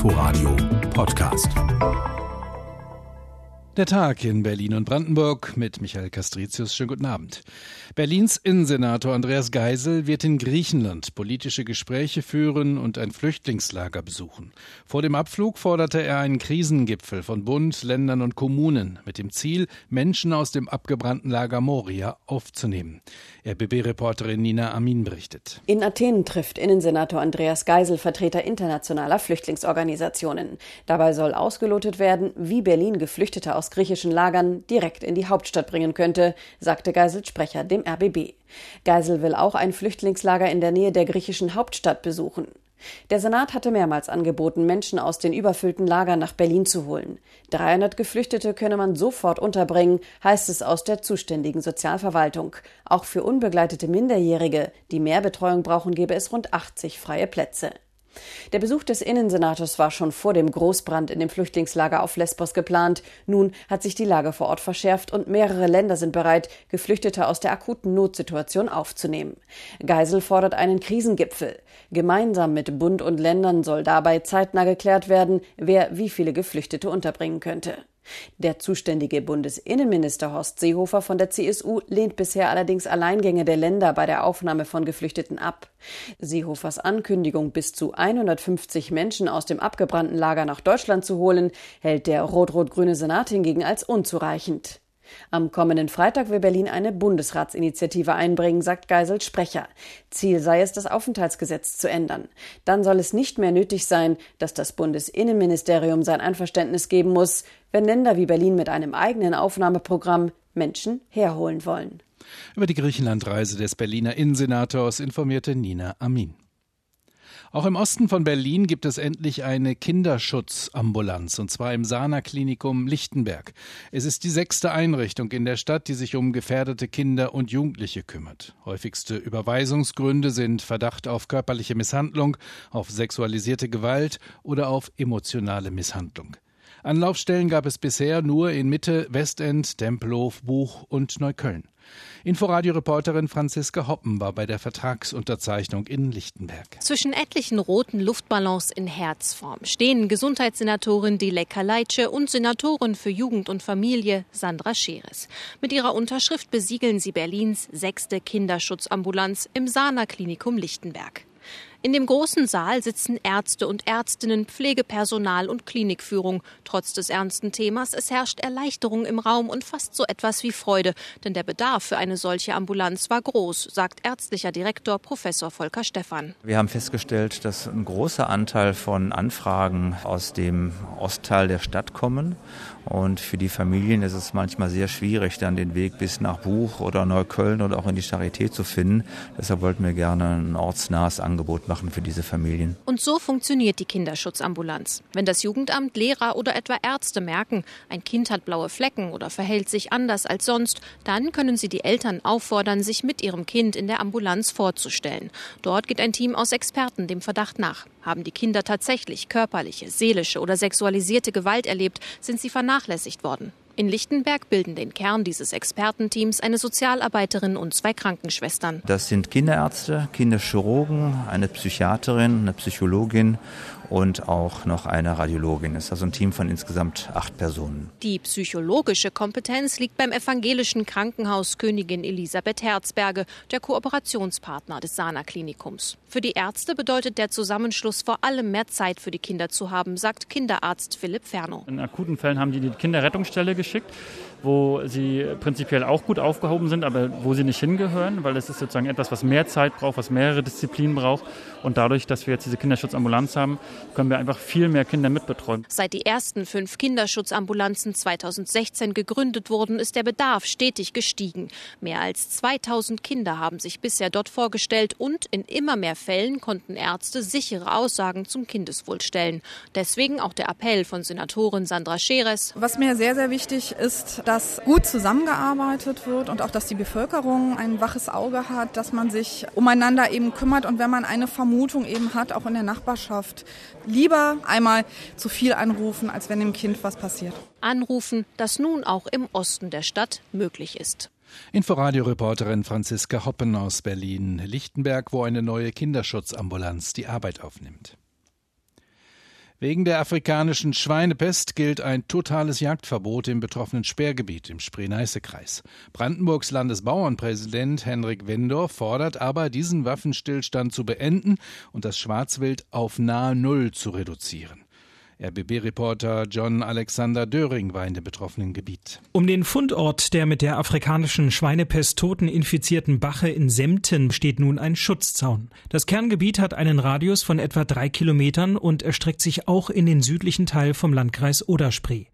Inforadio Podcast. Der Tag in Berlin und Brandenburg mit Michael Castricius. Schönen guten Abend. Berlins Innensenator Andreas Geisel wird in Griechenland politische Gespräche führen und ein Flüchtlingslager besuchen. Vor dem Abflug forderte er einen Krisengipfel von Bund, Ländern und Kommunen mit dem Ziel, Menschen aus dem abgebrannten Lager Moria aufzunehmen. RBB-Reporterin Nina Amin berichtet. In Athen trifft Innensenator Andreas Geisel Vertreter internationaler Flüchtlingsorganisationen. Dabei soll ausgelotet werden, wie Berlin Geflüchtete aus griechischen Lagern direkt in die Hauptstadt bringen könnte, sagte Geisels Sprecher dem RBB. Geisel will auch ein Flüchtlingslager in der Nähe der griechischen Hauptstadt besuchen. Der Senat hatte mehrmals angeboten, Menschen aus den überfüllten Lagern nach Berlin zu holen. 300 Geflüchtete könne man sofort unterbringen, heißt es aus der zuständigen Sozialverwaltung. Auch für unbegleitete Minderjährige, die mehr Betreuung brauchen, gäbe es rund 80 freie Plätze. Der Besuch des Innensenators war schon vor dem Großbrand in dem Flüchtlingslager auf Lesbos geplant. Nun hat sich die Lage vor Ort verschärft und mehrere Länder sind bereit, Geflüchtete aus der akuten Notsituation aufzunehmen. Geisel fordert einen Krisengipfel. Gemeinsam mit Bund und Ländern soll dabei zeitnah geklärt werden, wer wie viele Geflüchtete unterbringen könnte. Der zuständige Bundesinnenminister Horst Seehofer von der CSU lehnt bisher allerdings Alleingänge der Länder bei der Aufnahme von Geflüchteten ab. Seehofers Ankündigung, bis zu 150 Menschen aus dem abgebrannten Lager nach Deutschland zu holen, hält der rot-rot-grüne Senat hingegen als unzureichend. Am kommenden Freitag will Berlin eine Bundesratsinitiative einbringen, sagt Geisels Sprecher. Ziel sei es, das Aufenthaltsgesetz zu ändern. Dann soll es nicht mehr nötig sein, dass das Bundesinnenministerium sein Einverständnis geben muss, wenn Länder wie Berlin mit einem eigenen Aufnahmeprogramm Menschen herholen wollen. Über die Griechenlandreise des Berliner Innensenators informierte Nina Amin. Auch im Osten von Berlin gibt es endlich eine Kinderschutzambulanz, und zwar im Sana Klinikum Lichtenberg. Es ist die sechste Einrichtung in der Stadt, die sich um gefährdete Kinder und Jugendliche kümmert. Häufigste Überweisungsgründe sind Verdacht auf körperliche Misshandlung, auf sexualisierte Gewalt oder auf emotionale Misshandlung. Anlaufstellen gab es bisher nur in Mitte, Westend, Tempelhof, Buch und Neukölln. Inforadio-Reporterin Franziska Hoppen war bei der Vertragsunterzeichnung in Lichtenberg. Zwischen etlichen roten Luftballons in Herzform stehen Gesundheitssenatorin Dileka Leitsche und Senatorin für Jugend und Familie Sandra Scheres. Mit ihrer Unterschrift besiegeln sie Berlins sechste Kinderschutzambulanz im Sana Klinikum Lichtenberg. In dem großen Saal sitzen Ärzte und Ärztinnen, Pflegepersonal und Klinikführung. Trotz des ernsten Themas, es herrscht Erleichterung im Raum und fast so etwas wie Freude, denn der Bedarf für eine solche Ambulanz war groß, sagt ärztlicher Direktor Professor Volker Stephan. Wir haben festgestellt, dass ein großer Anteil von Anfragen aus dem Ostteil der Stadt kommen und für die Familien ist es manchmal sehr schwierig, dann den Weg bis nach Buch oder Neukölln oder auch in die Charité zu finden. Deshalb wollten wir gerne ein ortsnahes Angebot machen für diese Familien. Und so funktioniert die Kinderschutzambulanz. Wenn das Jugendamt, Lehrer oder etwa Ärzte merken, ein Kind hat blaue Flecken oder verhält sich anders als sonst, dann können sie die Eltern auffordern, sich mit ihrem Kind in der Ambulanz vorzustellen. Dort geht ein Team aus Experten dem Verdacht nach. Haben die Kinder tatsächlich körperliche, seelische oder sexualisierte Gewalt erlebt, sind sie vernachlässigt worden. In Lichtenberg bilden den Kern dieses Expertenteams eine Sozialarbeiterin und zwei Krankenschwestern. Das sind Kinderärzte, Kinderchirurgen, eine Psychiaterin, eine Psychologin und auch noch eine Radiologin. Es ist also ein Team von insgesamt acht Personen. Die psychologische Kompetenz liegt beim evangelischen Krankenhaus Königin Elisabeth Herzberge, der Kooperationspartner des Sana Klinikums. Für die Ärzte bedeutet der Zusammenschluss vor allem mehr Zeit für die Kinder zu haben, sagt Kinderarzt Philipp Ferno. In akuten Fällen haben die die Kinderrettungsstelle geschickt wo sie prinzipiell auch gut aufgehoben sind, aber wo sie nicht hingehören, weil es ist sozusagen etwas, was mehr Zeit braucht, was mehrere Disziplinen braucht. Und dadurch, dass wir jetzt diese Kinderschutzambulanz haben, können wir einfach viel mehr Kinder mitbetreuen. Seit die ersten fünf Kinderschutzambulanzen 2016 gegründet wurden, ist der Bedarf stetig gestiegen. Mehr als 2000 Kinder haben sich bisher dort vorgestellt und in immer mehr Fällen konnten Ärzte sichere Aussagen zum Kindeswohl stellen. Deswegen auch der Appell von Senatorin Sandra Scheres. Was mir sehr, sehr wichtig ist, dass gut zusammengearbeitet wird und auch, dass die Bevölkerung ein waches Auge hat, dass man sich umeinander eben kümmert und wenn man eine Vermutung eben hat, auch in der Nachbarschaft, lieber einmal zu viel anrufen, als wenn dem Kind was passiert. Anrufen, das nun auch im Osten der Stadt möglich ist. Inforadio-Reporterin Franziska Hoppen aus Berlin-Lichtenberg, wo eine neue Kinderschutzambulanz die Arbeit aufnimmt. Wegen der afrikanischen Schweinepest gilt ein totales Jagdverbot im betroffenen Sperrgebiet im Spree-Neiße-Kreis. Brandenburgs Landesbauernpräsident Henrik Wendorf fordert aber, diesen Waffenstillstand zu beenden und das Schwarzwild auf nahe Null zu reduzieren. RBB-Reporter John Alexander Döring war in dem betroffenen Gebiet. Um den Fundort der mit der afrikanischen Schweinepest toten infizierten Bache in Semten steht nun ein Schutzzaun. Das Kerngebiet hat einen Radius von etwa drei Kilometern und erstreckt sich auch in den südlichen Teil vom Landkreis Oderspree.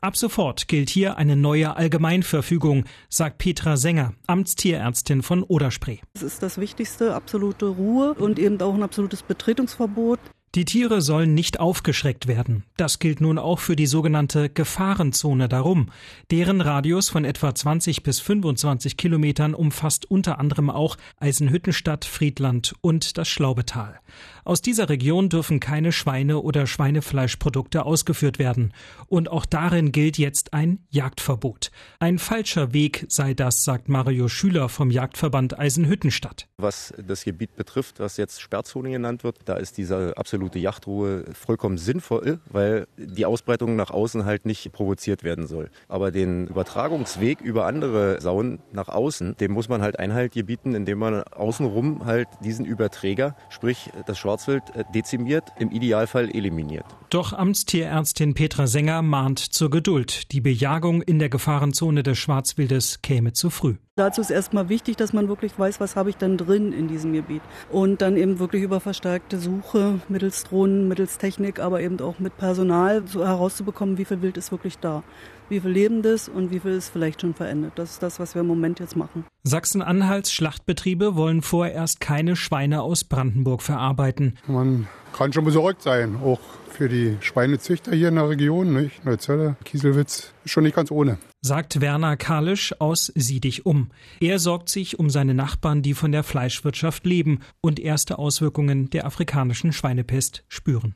Ab sofort gilt hier eine neue Allgemeinverfügung, sagt Petra Sänger, Amtstierärztin von Oderspree. Es ist das Wichtigste, absolute Ruhe und eben auch ein absolutes Betretungsverbot. Die Tiere sollen nicht aufgeschreckt werden. Das gilt nun auch für die sogenannte Gefahrenzone darum. Deren Radius von etwa 20 bis 25 Kilometern umfasst unter anderem auch Eisenhüttenstadt, Friedland und das Schlaubetal. Aus dieser Region dürfen keine Schweine oder Schweinefleischprodukte ausgeführt werden. Und auch darin gilt jetzt ein Jagdverbot. Ein falscher Weg sei das, sagt Mario Schüler vom Jagdverband Eisenhüttenstadt. Was das Gebiet betrifft, was jetzt Sperrzone genannt wird, da ist diese absolute Yachtruhe vollkommen sinnvoll, weil die Ausbreitung nach außen halt nicht provoziert werden soll. Aber den Übertragungsweg über andere Saunen nach außen, dem muss man halt Einhalt gebieten, indem man außenrum halt diesen Überträger, sprich das Schwarzwild, äh, dezimiert, im Idealfall eliminiert. Doch Amtstierärztin Petra Sänger mahnt zur Geduld. Die Bejagung in der Gefahrenzone des Schwarzwildes käme zu früh. Dazu ist erstmal wichtig, dass man wirklich weiß, was habe ich denn drin in diesem Gebiet. Und dann eben wirklich über verstärkte Suche mittels Drohnen, mittels Technik, aber eben auch mit Personal so herauszubekommen, wie viel Wild ist wirklich da. Wie viel Lebendes und wie viel ist vielleicht schon verändert. Das ist das, was wir im Moment jetzt machen. Sachsen-Anhalts Schlachtbetriebe wollen vorerst keine Schweine aus Brandenburg verarbeiten. Man kann schon besorgt sein, auch für die Schweinezüchter hier in der Region, nicht? Neuzelle, Kieselwitz, ist schon nicht ganz ohne. Sagt Werner Kalisch aus Sieh dich um. Er sorgt sich um seine Nachbarn, die von der Fleischwirtschaft leben und erste Auswirkungen der afrikanischen Schweinepest spüren.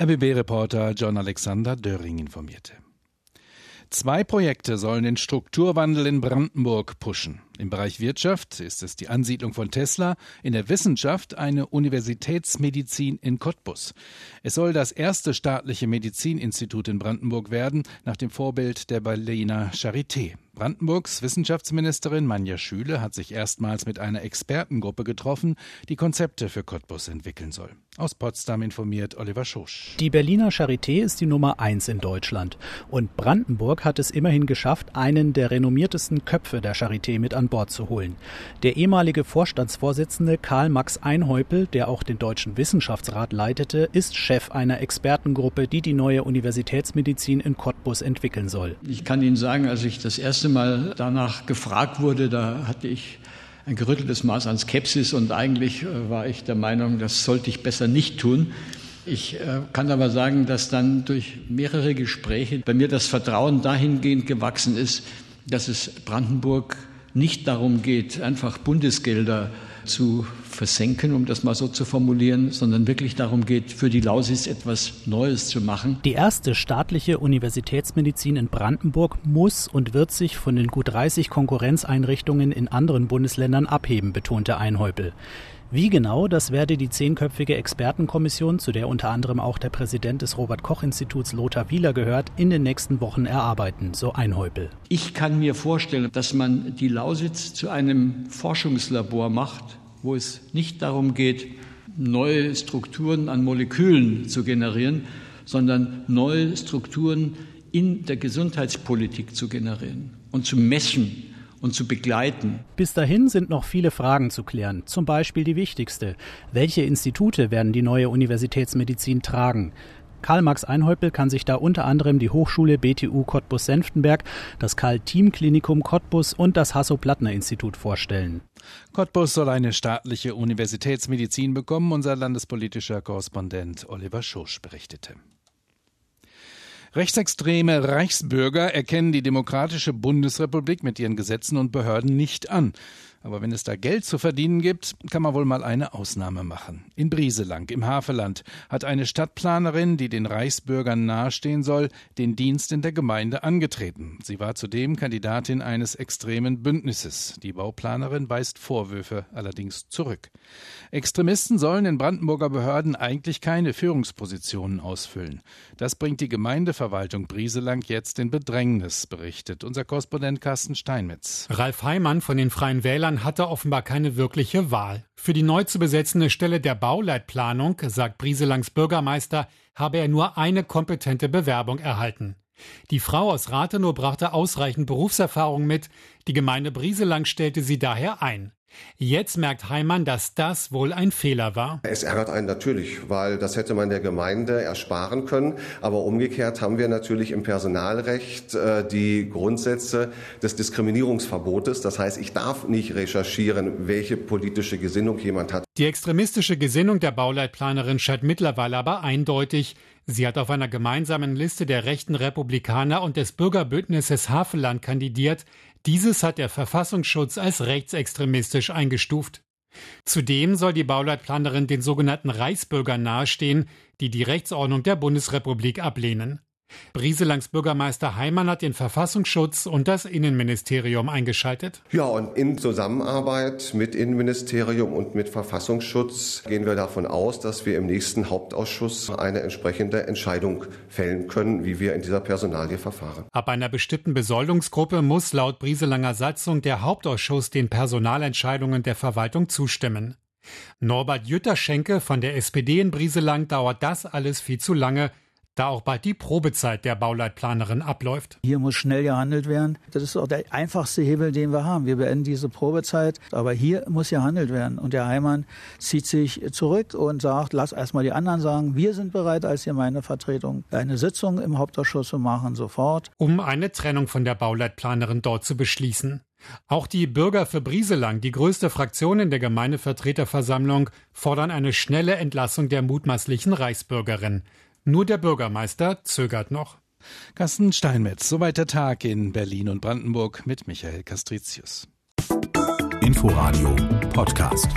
RBB-Reporter John Alexander Döring informierte. Zwei Projekte sollen den Strukturwandel in Brandenburg pushen. Im Bereich Wirtschaft ist es die Ansiedlung von Tesla, in der Wissenschaft eine Universitätsmedizin in Cottbus. Es soll das erste staatliche Medizininstitut in Brandenburg werden, nach dem Vorbild der Berliner Charité. Brandenburgs Wissenschaftsministerin Manja Schüle hat sich erstmals mit einer Expertengruppe getroffen, die Konzepte für Cottbus entwickeln soll. Aus Potsdam informiert Oliver Schosch. Die Berliner Charité ist die Nummer eins in Deutschland. Und Brandenburg hat es immerhin geschafft, einen der renommiertesten Köpfe der Charité mit an Bord zu holen. Der ehemalige Vorstandsvorsitzende Karl Max Einhäupel, der auch den Deutschen Wissenschaftsrat leitete, ist Chef einer Expertengruppe, die die neue Universitätsmedizin in Cottbus entwickeln soll. Ich kann Ihnen sagen, als ich das erste Mal danach gefragt wurde, da hatte ich ein gerütteltes Maß an Skepsis und eigentlich äh, war ich der Meinung, das sollte ich besser nicht tun. Ich äh, kann aber sagen, dass dann durch mehrere Gespräche bei mir das Vertrauen dahingehend gewachsen ist, dass es Brandenburg nicht darum geht, einfach Bundesgelder zu versenken, um das mal so zu formulieren, sondern wirklich darum geht, für die Lausitz etwas Neues zu machen. Die erste staatliche Universitätsmedizin in Brandenburg muss und wird sich von den gut 30 Konkurrenzeinrichtungen in anderen Bundesländern abheben, betonte Einhäupel. Wie genau, das werde die zehnköpfige Expertenkommission, zu der unter anderem auch der Präsident des Robert-Koch-Instituts Lothar Wieler gehört, in den nächsten Wochen erarbeiten, so Einhäupel. Ich kann mir vorstellen, dass man die Lausitz zu einem Forschungslabor macht, wo es nicht darum geht, neue Strukturen an Molekülen zu generieren, sondern neue Strukturen in der Gesundheitspolitik zu generieren und zu messen und zu begleiten. Bis dahin sind noch viele Fragen zu klären. Zum Beispiel die wichtigste. Welche Institute werden die neue Universitätsmedizin tragen? Karl-Max Einhäupel kann sich da unter anderem die Hochschule BTU Cottbus-Senftenberg, das Karl-Team-Klinikum Cottbus und das Hasso-Plattner-Institut vorstellen. Cottbus soll eine staatliche Universitätsmedizin bekommen, unser landespolitischer Korrespondent Oliver Schosch berichtete. Rechtsextreme Reichsbürger erkennen die demokratische Bundesrepublik mit ihren Gesetzen und Behörden nicht an. Aber wenn es da Geld zu verdienen gibt, kann man wohl mal eine Ausnahme machen. In Brieselang im Havelland hat eine Stadtplanerin, die den Reichsbürgern nahestehen soll, den Dienst in der Gemeinde angetreten. Sie war zudem Kandidatin eines extremen Bündnisses. Die Bauplanerin weist Vorwürfe allerdings zurück. Extremisten sollen in Brandenburger Behörden eigentlich keine Führungspositionen ausfüllen. Das bringt die Gemeindeverwaltung Brieselang jetzt in Bedrängnis, berichtet unser Korrespondent Carsten Steinmetz. Ralf Heimann von den Freien Wählern hatte offenbar keine wirkliche Wahl. Für die neu zu besetzende Stelle der Bauleitplanung, sagt Brieselangs Bürgermeister, habe er nur eine kompetente Bewerbung erhalten. Die Frau aus Rathenow brachte ausreichend Berufserfahrung mit, die Gemeinde Brieselang stellte sie daher ein. Jetzt merkt Heimann, dass das wohl ein Fehler war. Es ärgert einen natürlich, weil das hätte man der Gemeinde ersparen können. Aber umgekehrt haben wir natürlich im Personalrecht äh, die Grundsätze des Diskriminierungsverbotes. Das heißt, ich darf nicht recherchieren, welche politische Gesinnung jemand hat. Die extremistische Gesinnung der Bauleitplanerin scheint mittlerweile aber eindeutig. Sie hat auf einer gemeinsamen Liste der rechten Republikaner und des Bürgerbündnisses Havelland kandidiert. Dieses hat der Verfassungsschutz als rechtsextremistisch eingestuft. Zudem soll die Bauleitplanerin den sogenannten Reichsbürgern nahestehen, die die Rechtsordnung der Bundesrepublik ablehnen. Brieselangs Bürgermeister Heimann hat den Verfassungsschutz und das Innenministerium eingeschaltet. Ja, und in Zusammenarbeit mit Innenministerium und mit Verfassungsschutz gehen wir davon aus, dass wir im nächsten Hauptausschuss eine entsprechende Entscheidung fällen können, wie wir in dieser Personalie verfahren. Ab einer bestimmten Besoldungsgruppe muss laut Brieselanger Satzung der Hauptausschuss den Personalentscheidungen der Verwaltung zustimmen. Norbert Jütterschenke von der SPD in Brieselang dauert das alles viel zu lange da auch bald die Probezeit der Bauleitplanerin abläuft. Hier muss schnell gehandelt werden. Das ist auch der einfachste Hebel, den wir haben. Wir beenden diese Probezeit, aber hier muss gehandelt werden. Und der Heimann zieht sich zurück und sagt, lass erstmal die anderen sagen, wir sind bereit als Gemeindevertretung eine Sitzung im Hauptausschuss zu machen, sofort. Um eine Trennung von der Bauleitplanerin dort zu beschließen. Auch die Bürger für Brieselang, die größte Fraktion in der Gemeindevertreterversammlung, fordern eine schnelle Entlassung der mutmaßlichen Reichsbürgerin. Nur der Bürgermeister zögert noch. Carsten Steinmetz, soweit der Tag in Berlin und Brandenburg mit Michael Castricius. Inforadio Podcast.